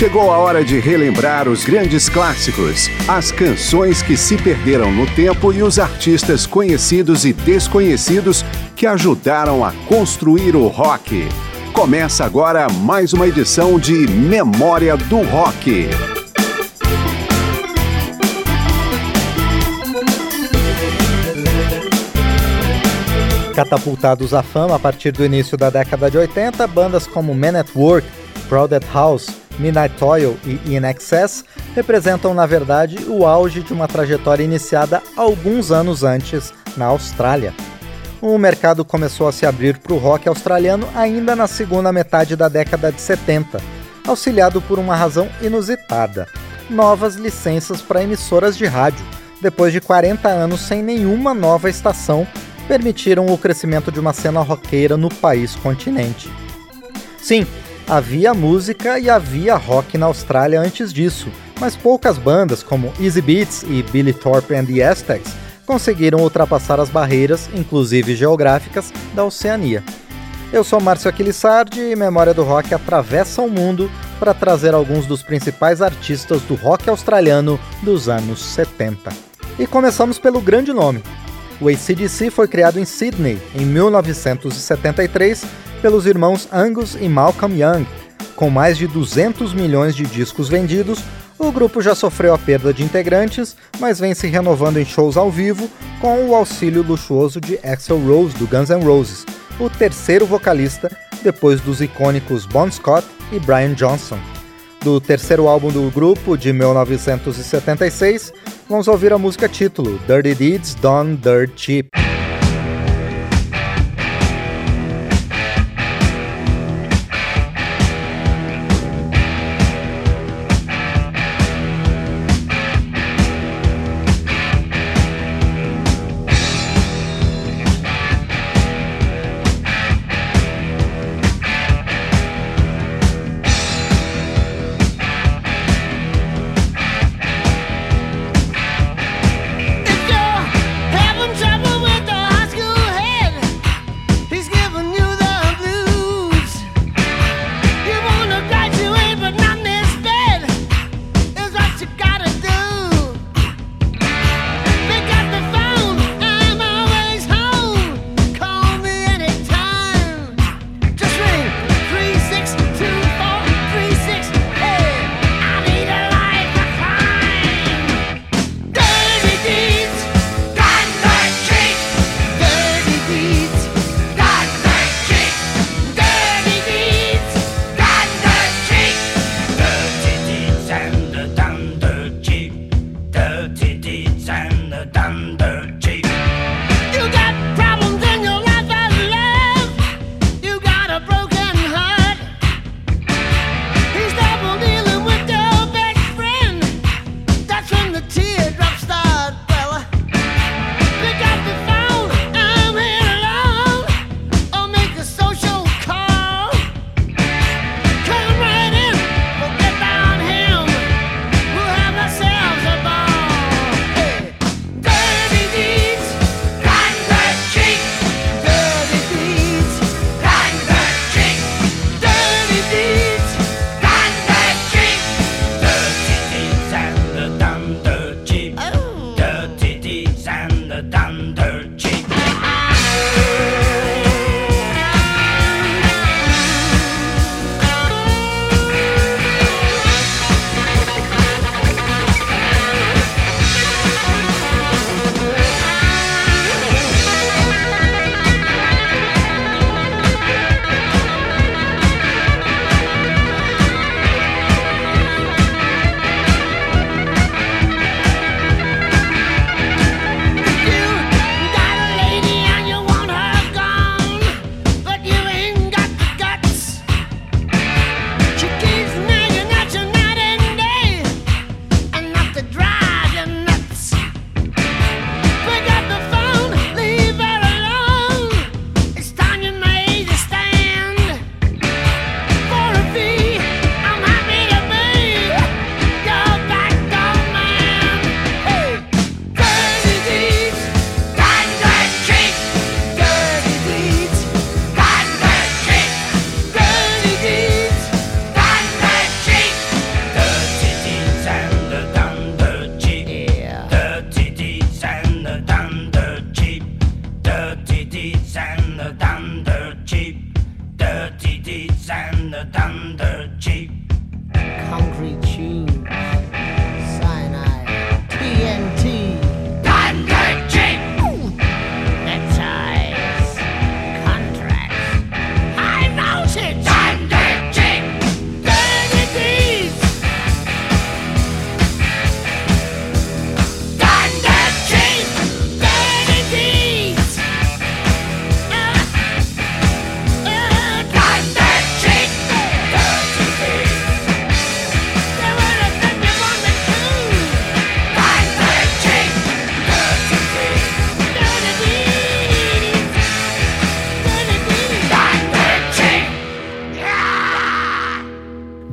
Chegou a hora de relembrar os grandes clássicos, as canções que se perderam no tempo e os artistas conhecidos e desconhecidos que ajudaram a construir o rock. Começa agora mais uma edição de Memória do Rock. Catapultados à fama a partir do início da década de 80, bandas como Men at Work, Crowded House, Midnight Toil e In Excess representam, na verdade, o auge de uma trajetória iniciada alguns anos antes na Austrália. O mercado começou a se abrir para o rock australiano ainda na segunda metade da década de 70, auxiliado por uma razão inusitada: novas licenças para emissoras de rádio, depois de 40 anos sem nenhuma nova estação permitiram o crescimento de uma cena roqueira no país continente. Sim, havia música e havia rock na Austrália antes disso, mas poucas bandas como Easy Beats e Billy Thorpe and the Aztecs conseguiram ultrapassar as barreiras, inclusive geográficas, da Oceania. Eu sou Márcio Aquilissardi e Memória do Rock atravessa o mundo para trazer alguns dos principais artistas do rock australiano dos anos 70. E começamos pelo grande nome, o ACDC foi criado em Sydney em 1973 pelos irmãos Angus e Malcolm Young. Com mais de 200 milhões de discos vendidos, o grupo já sofreu a perda de integrantes, mas vem se renovando em shows ao vivo com o auxílio luxuoso de Axel Rose do Guns N' Roses, o terceiro vocalista depois dos icônicos Bon Scott e Brian Johnson. Do terceiro álbum do grupo, de 1976, vamos ouvir a música título Dirty Deeds Done Dirt Cheap.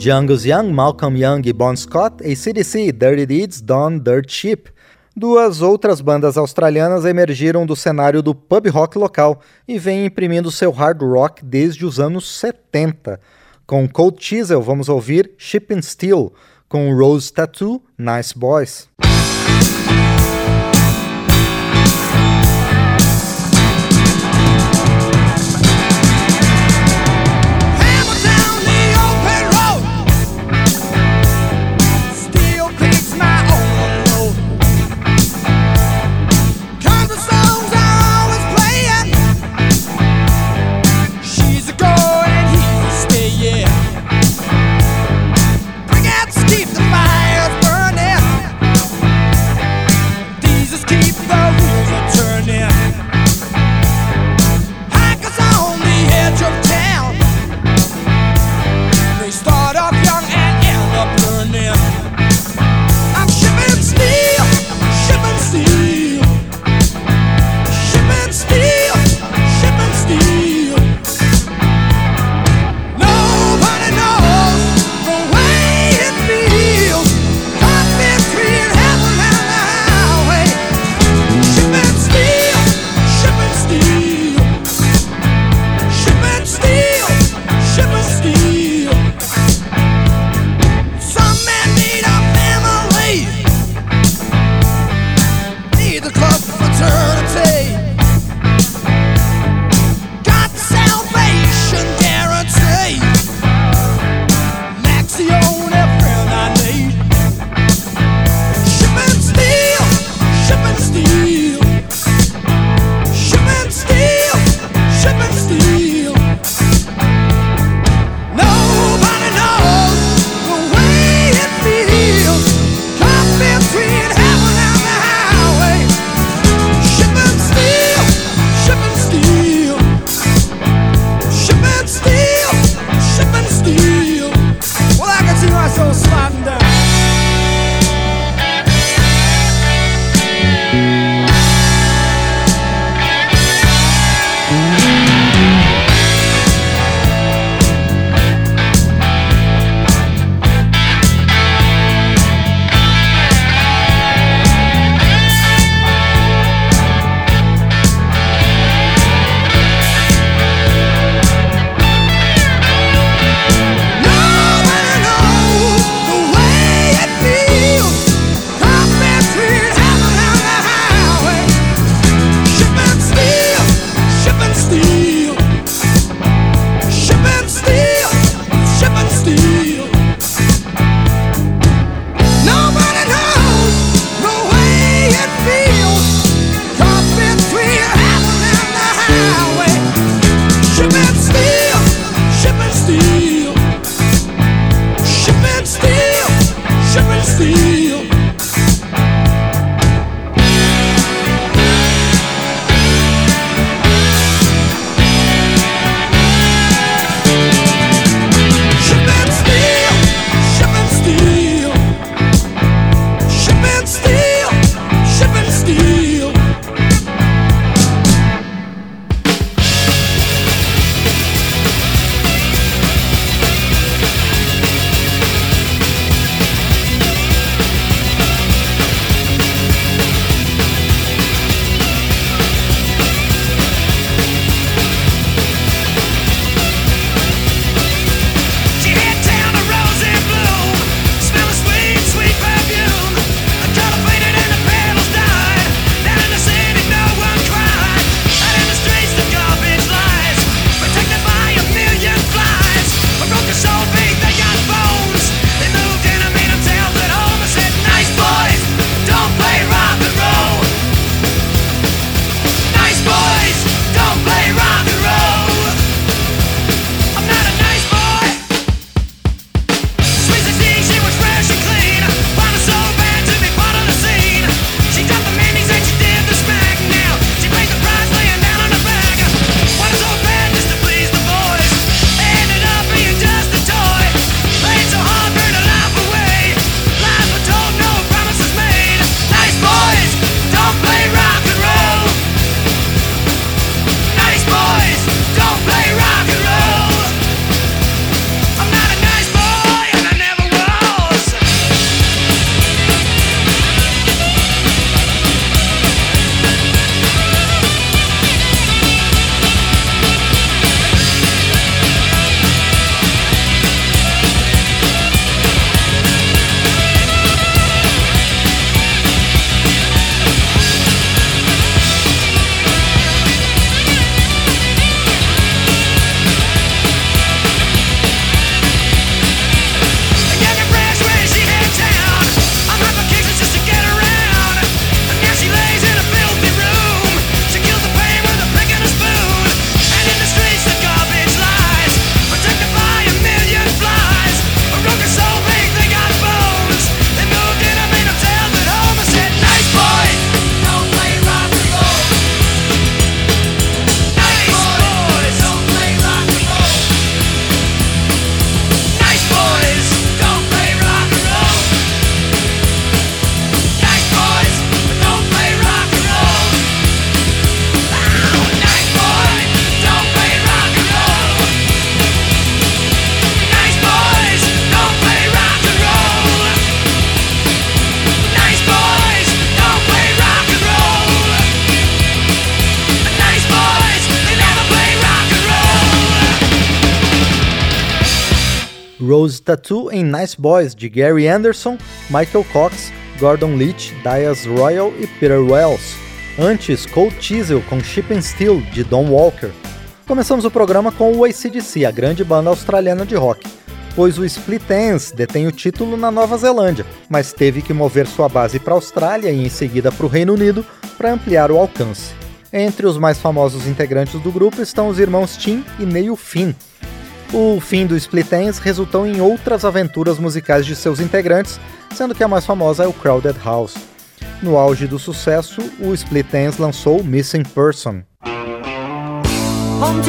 De Angus Young, Malcolm Young e Bon Scott, ACDC, Dirty Deeds, Done Dirt Cheap. Duas outras bandas australianas emergiram do cenário do pub rock local e vêm imprimindo seu hard rock desde os anos 70. Com Cold Chisel, vamos ouvir Shipping Steel, com Rose Tattoo, Nice Boys. Tattoo em Nice Boys, de Gary Anderson, Michael Cox, Gordon Leach, Dias Royal e Peter Wells. Antes, Cold Chisel com Ship and Steel, de Don Walker. Começamos o programa com o ACDC, a grande banda australiana de rock, pois o Split Enz detém o título na Nova Zelândia, mas teve que mover sua base para a Austrália e em seguida para o Reino Unido para ampliar o alcance. Entre os mais famosos integrantes do grupo estão os irmãos Tim e Neil Finn. O fim do Split Enz resultou em outras aventuras musicais de seus integrantes, sendo que a mais famosa é o Crowded House. No auge do sucesso, o Split Enz lançou Missing Person. Of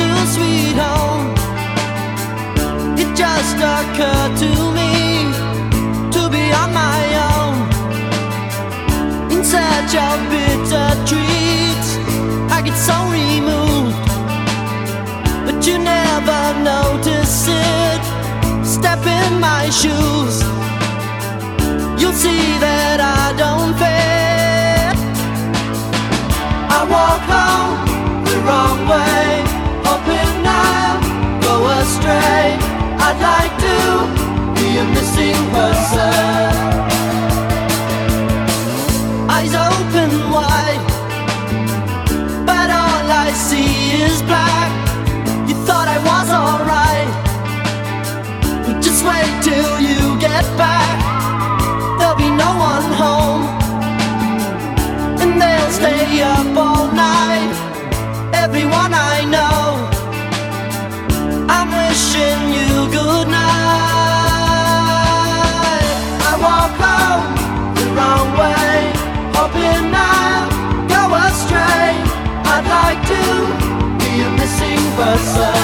bitter. I get so you never notice it. Step in my shoes, you'll see that I don't fit. I walk home the wrong way, hoping I'll go astray. I'd like to be a missing person. Up all night. Everyone I know I'm wishing you good night. I walk home the wrong way, hoping I'll go astray. I'd like to be a missing person.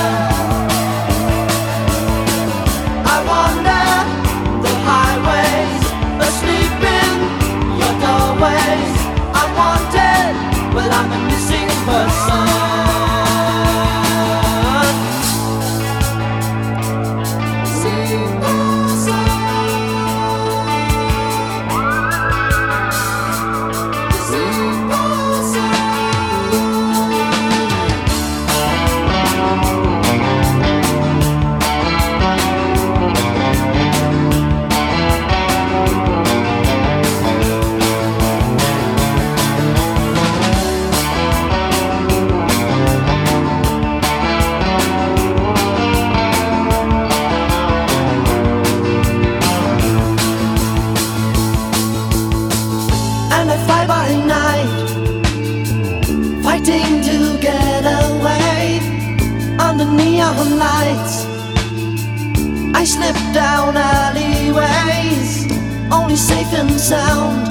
They slip down alleyways, only safe and sound.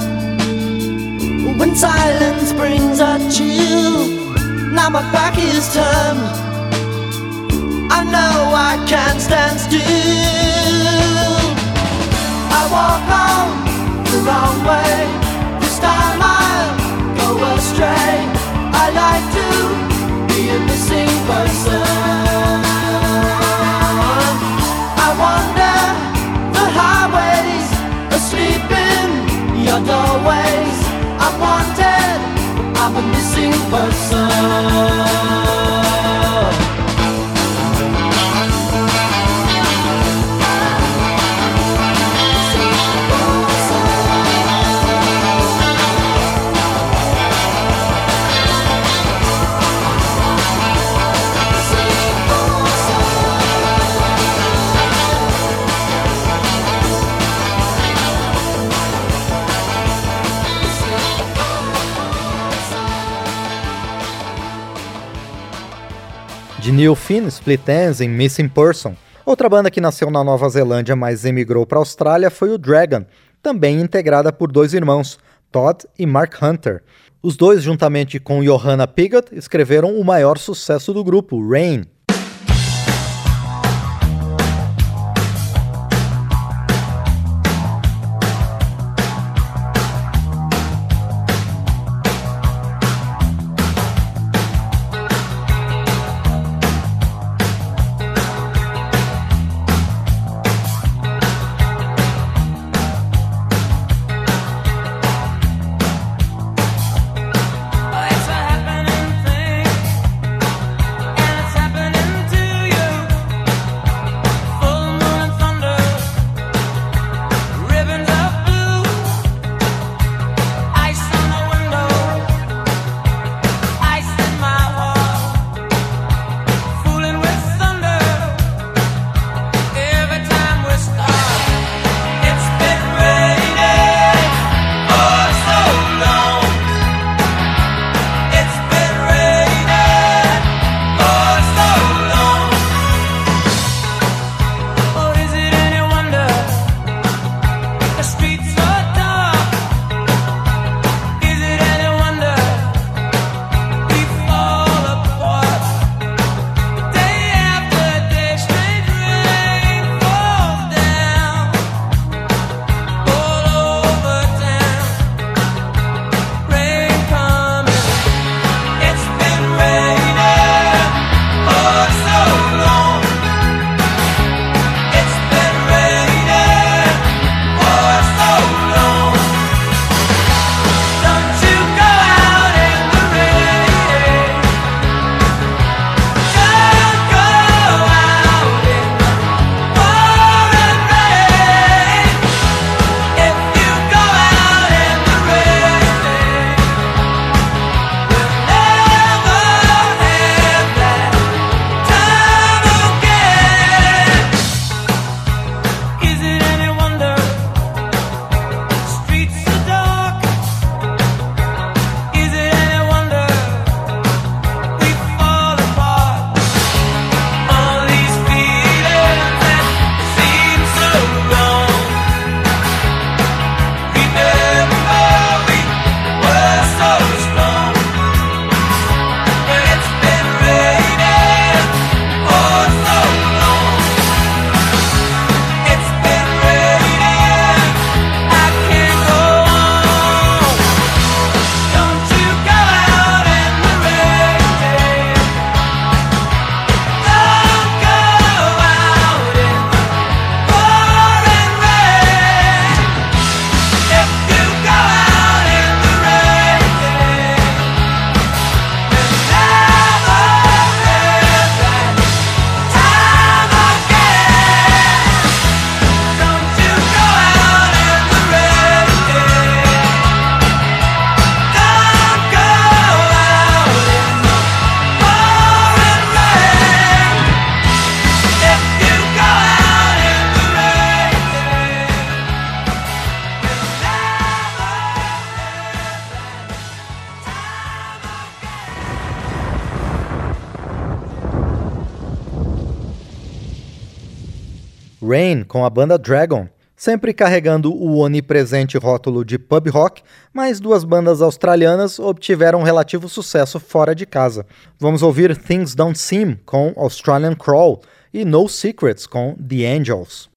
When silence brings a chill, now my back is turned. I know I can't stand still. I walk on the wrong way. This time I'll go astray. I like to be a missing person. always I wanted. I'm a missing person. Neil Finn, Split Ends e Missing Person. Outra banda que nasceu na Nova Zelândia, mas emigrou para a Austrália foi o Dragon, também integrada por dois irmãos, Todd e Mark Hunter. Os dois, juntamente com Johanna Piggott, escreveram o maior sucesso do grupo, Rain. Banda Dragon, sempre carregando o onipresente rótulo de pub rock, mas duas bandas australianas obtiveram relativo sucesso fora de casa. Vamos ouvir Things Don't Seem com Australian Crawl e No Secrets com The Angels.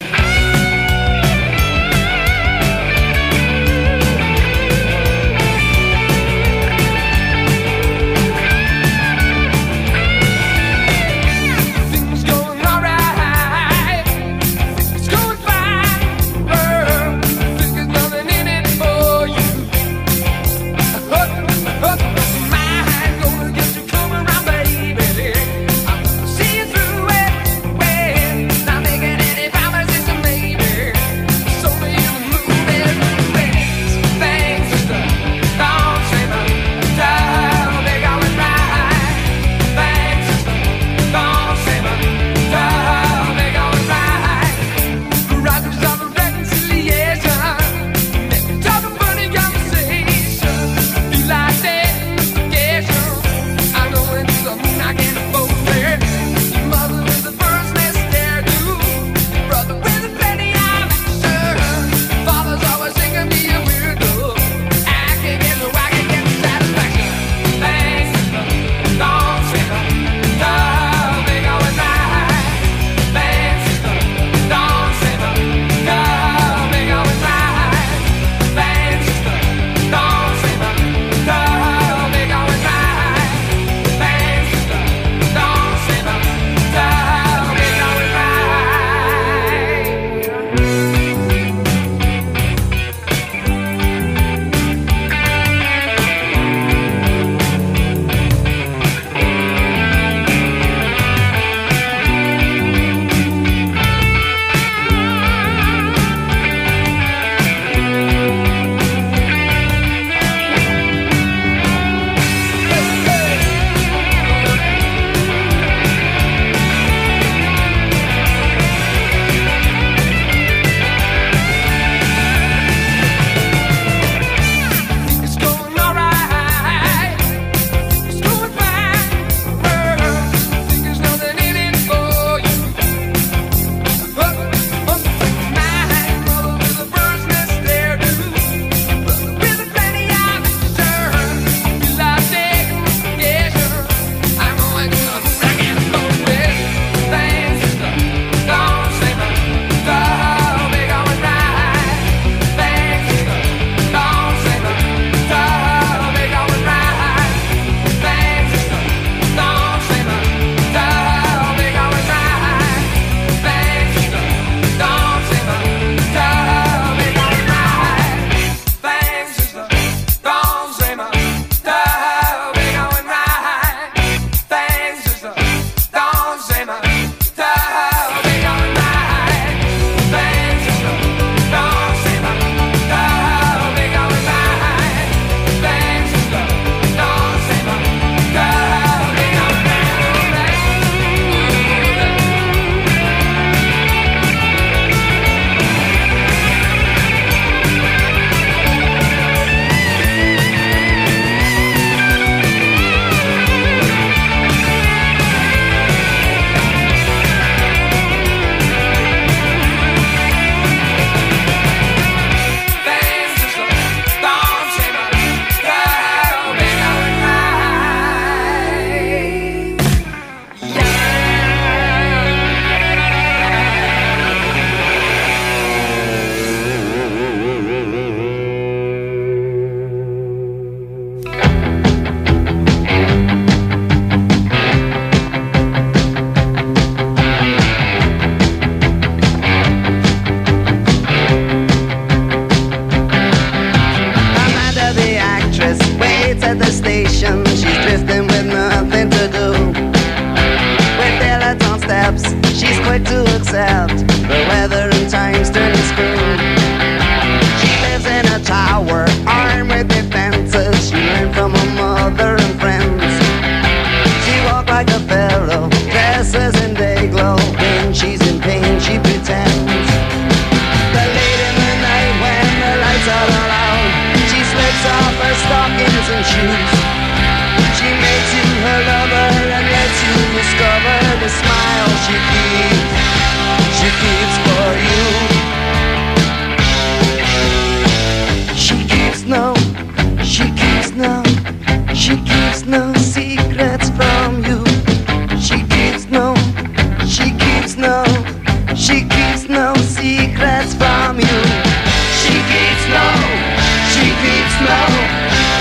no,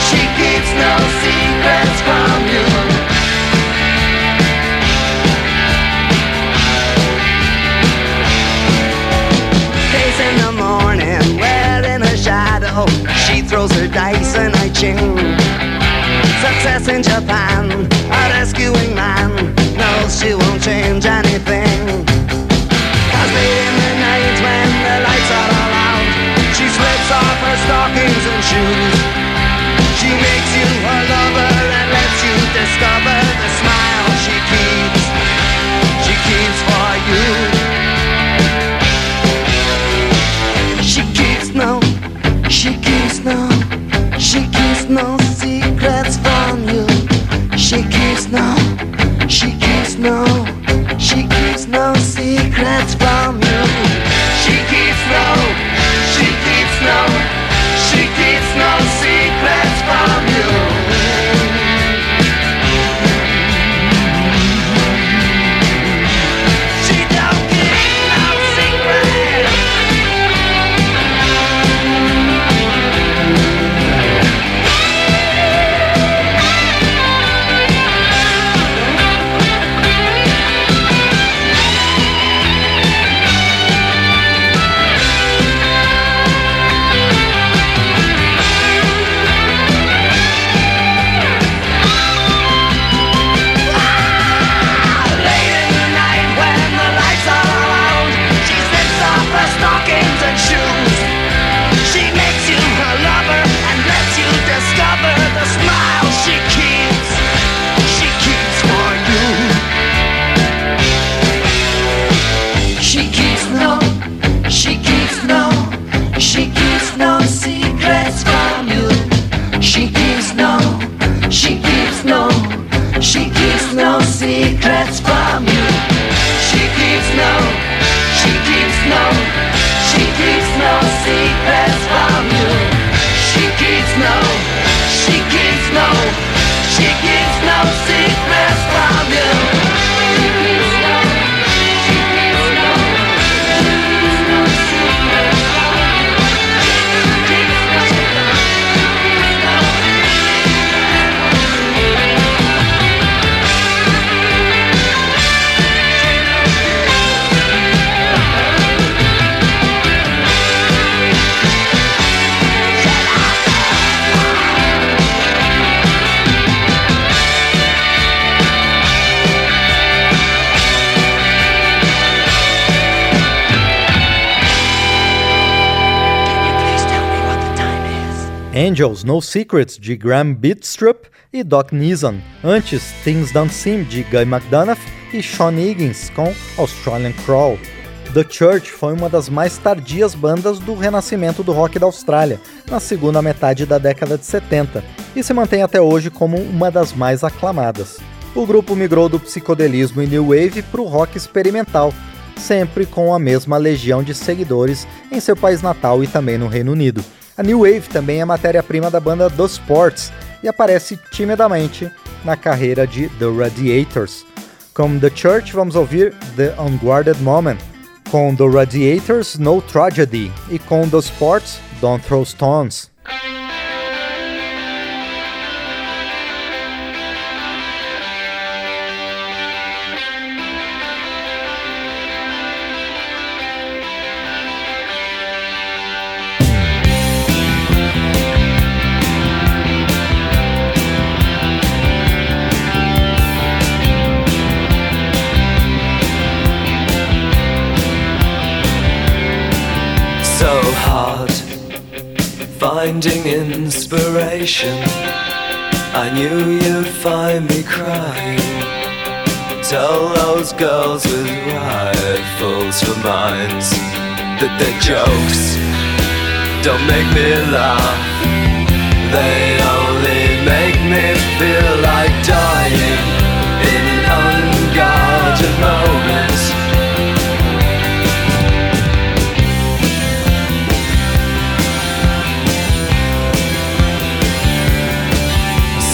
she keeps no secrets from you. Days in the morning, wet in shadow, she throws her dice and I. Success in Japan, a rescuing man knows she won't change anything. Late in the night when the lights are all out, she slips off her. She makes you her lover and lets you discover the smile she keeps. She keeps for you. Angels No Secrets de Graham Bitstrup e Doc Neeson. Antes, Things Don't Seem de Guy McDonough e Sean Higgins com Australian Crawl. The Church foi uma das mais tardias bandas do renascimento do rock da Austrália, na segunda metade da década de 70, e se mantém até hoje como uma das mais aclamadas. O grupo migrou do psicodelismo e new wave para o rock experimental, sempre com a mesma legião de seguidores em seu país natal e também no Reino Unido. A New Wave também é matéria-prima da banda The Sports e aparece timidamente na carreira de The Radiators. Com The Church, vamos ouvir The Unguarded Moment. Com The Radiators, No Tragedy. E com The Sports, Don't Throw Stones. Finding inspiration. I knew you'd find me crying. Tell those girls with rifles for minds that their jokes don't make me laugh. They only make me feel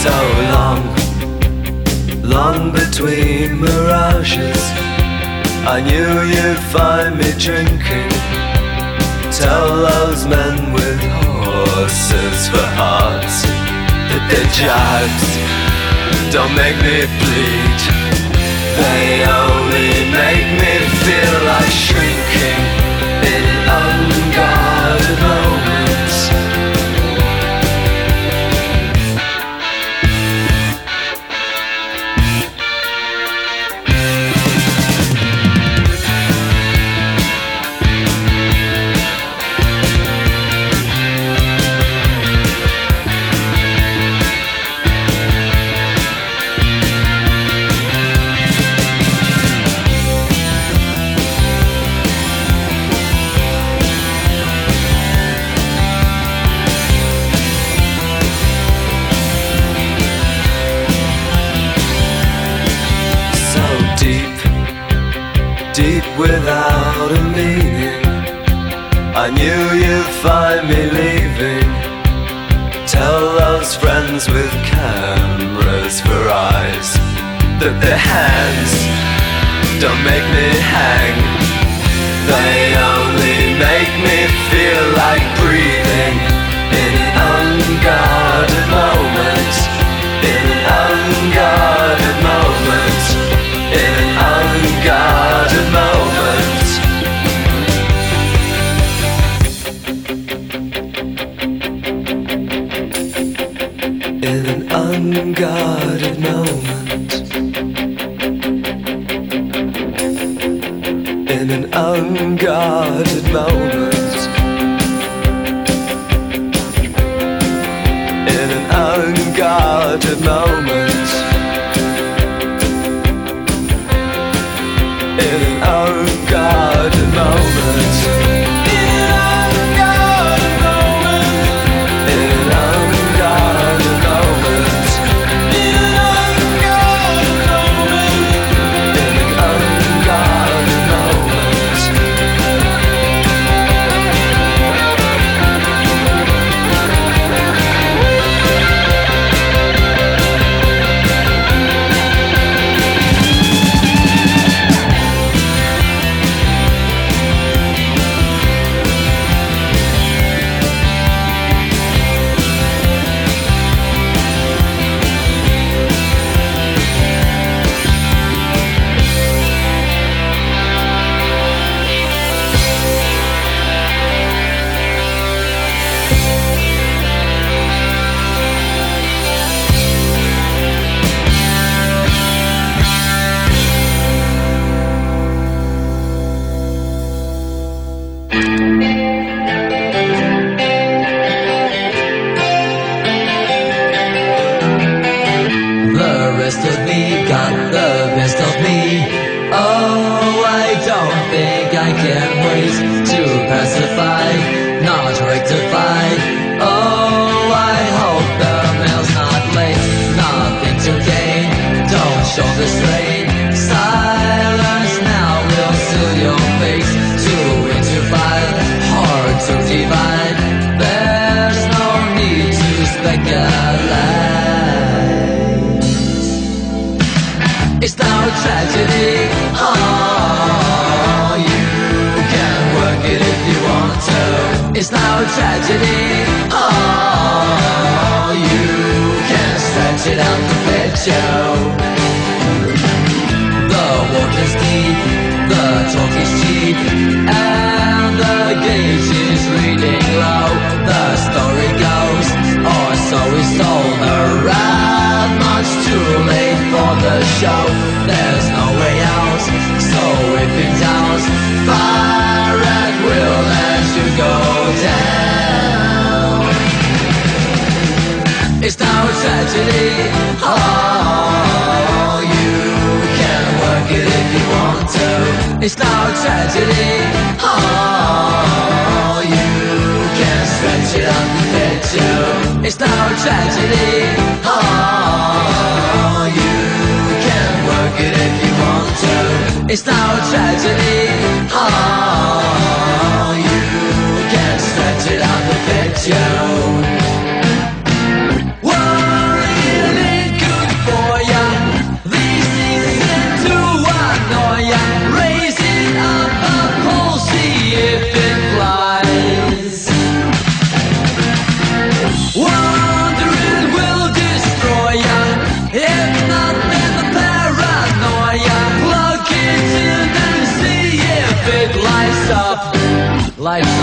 so long, long between mirages. I knew you'd find me drinking. Tell those men with horses for hearts that their jibes don't make me bleed. They only make me Yeah. It's no tragedy. Oh, you can work it if you want to. It's no tragedy. Oh, you can stretch it out to fit you. show. There's no way out. So if in doubt Fire and we'll let you go down. It's now tragedy. Oh, you can work it if you want to. It's now tragedy. Oh, you can stretch it on the picture It's now tragedy. Oh, you too. It's no tragedy. Oh, you can stretch it out the picture. Life.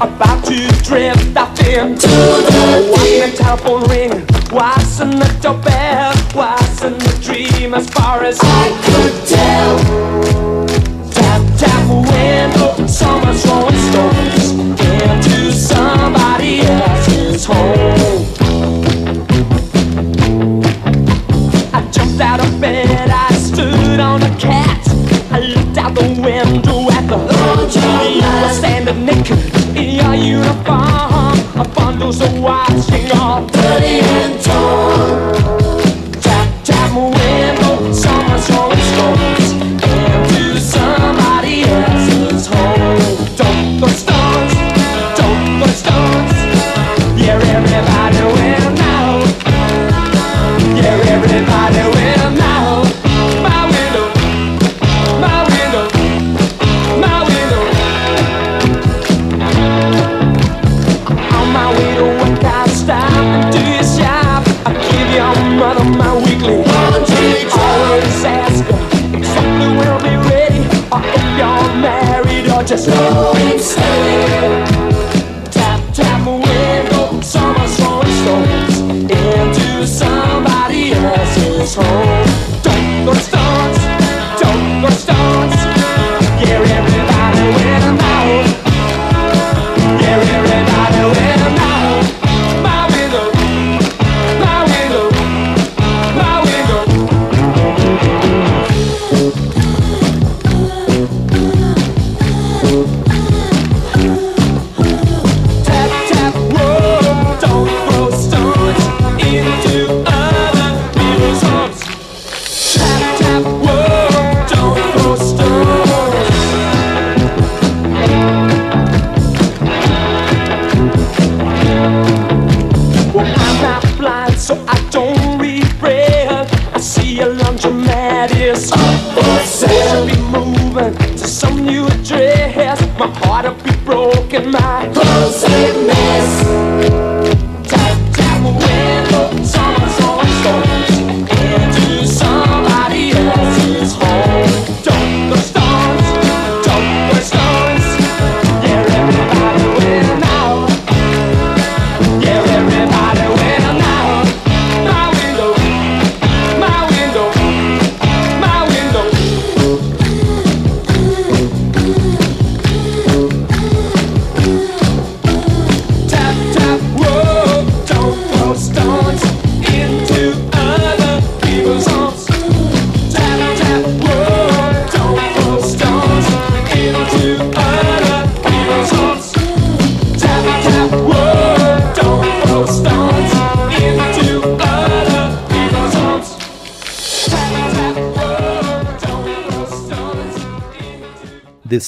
about to drift off into the Why the telephone ring, wasn't it your bell? Wasn't the dream as far as I could tell? Tap, tap, window, summer's going stone y'all. Dirty and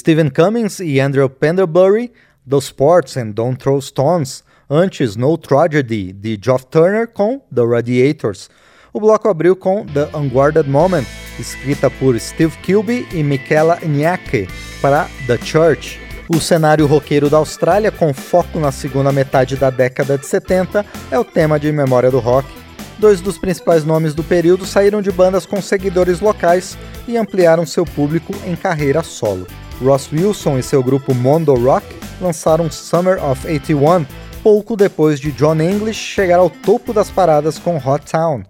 Stephen Cummings e Andrew Penderbury, The Sports and Don't Throw Stones, antes No Tragedy, de Geoff Turner com The Radiators. O bloco abriu com The Unguarded Moment, escrita por Steve Kilby e Michaela Nyake, para The Church. O cenário roqueiro da Austrália, com foco na segunda metade da década de 70, é o tema de memória do rock. Dois dos principais nomes do período saíram de bandas com seguidores locais e ampliaram seu público em carreira solo. Ross Wilson e seu grupo Mondo Rock lançaram Summer of 81 pouco depois de John English chegar ao topo das paradas com Hot Town.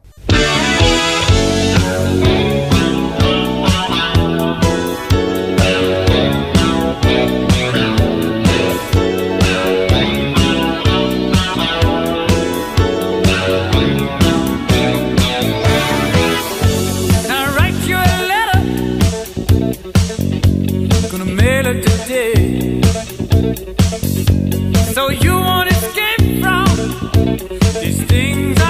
So you won't escape from these things.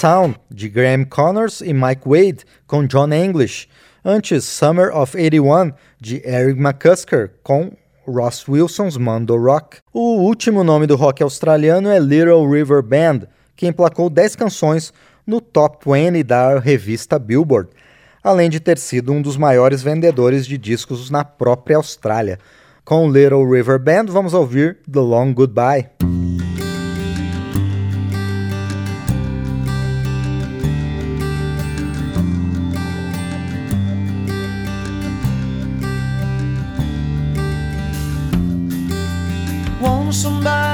Town, de Graham Connors e Mike Wade, com John English. Antes, Summer of 81, de Eric McCusker, com Ross Wilson's Mondo Rock. O último nome do rock australiano é Little River Band, que emplacou 10 canções no top 20 da revista Billboard, além de ter sido um dos maiores vendedores de discos na própria Austrália. Com Little River Band, vamos ouvir The Long Goodbye.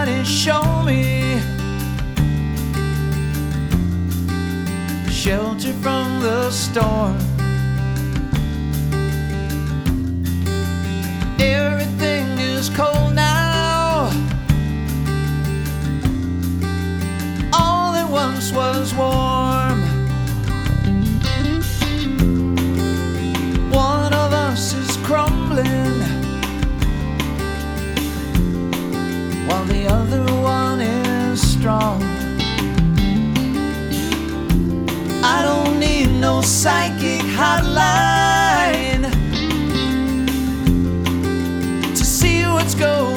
And show me shelter from the storm. psychic hotline to see what's going on.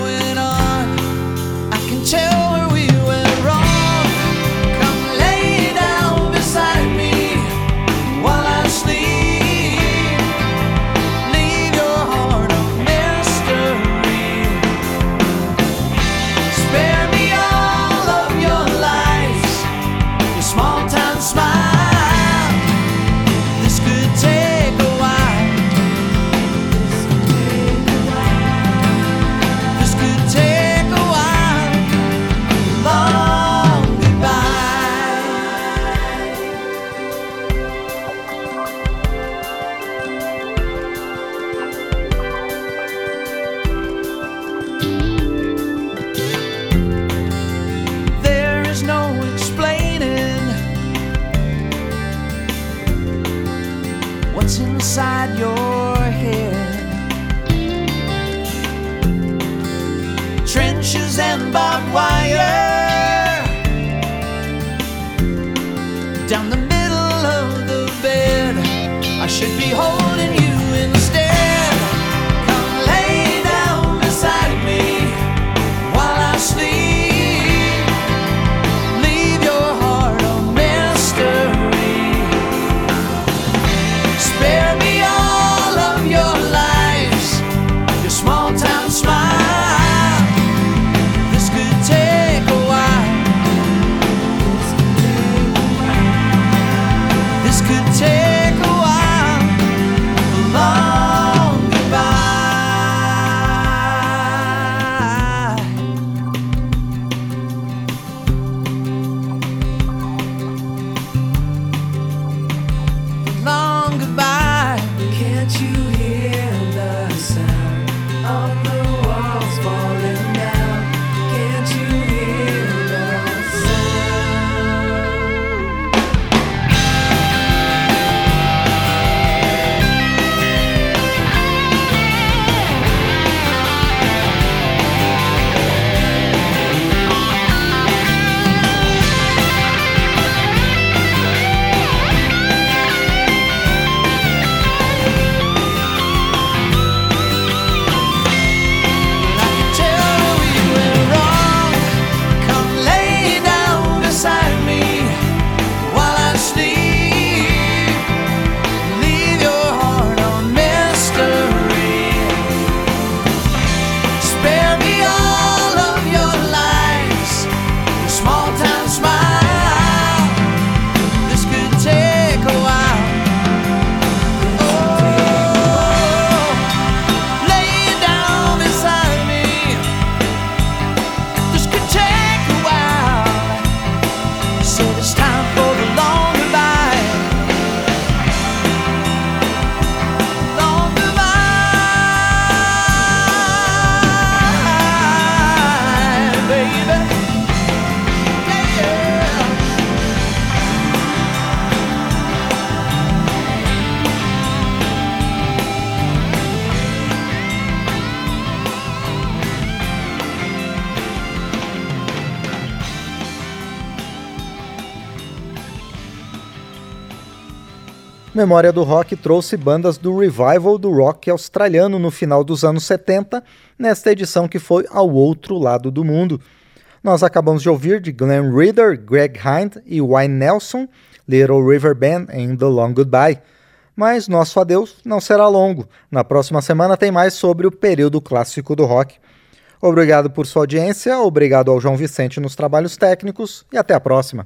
Memória do Rock trouxe bandas do revival do rock australiano no final dos anos 70, nesta edição que foi ao outro lado do mundo. Nós acabamos de ouvir de Glenn Reader, Greg Hind e Wayne Nelson, Little River Band em The Long Goodbye. Mas nosso adeus não será longo. Na próxima semana tem mais sobre o período clássico do rock. Obrigado por sua audiência, obrigado ao João Vicente nos trabalhos técnicos e até a próxima.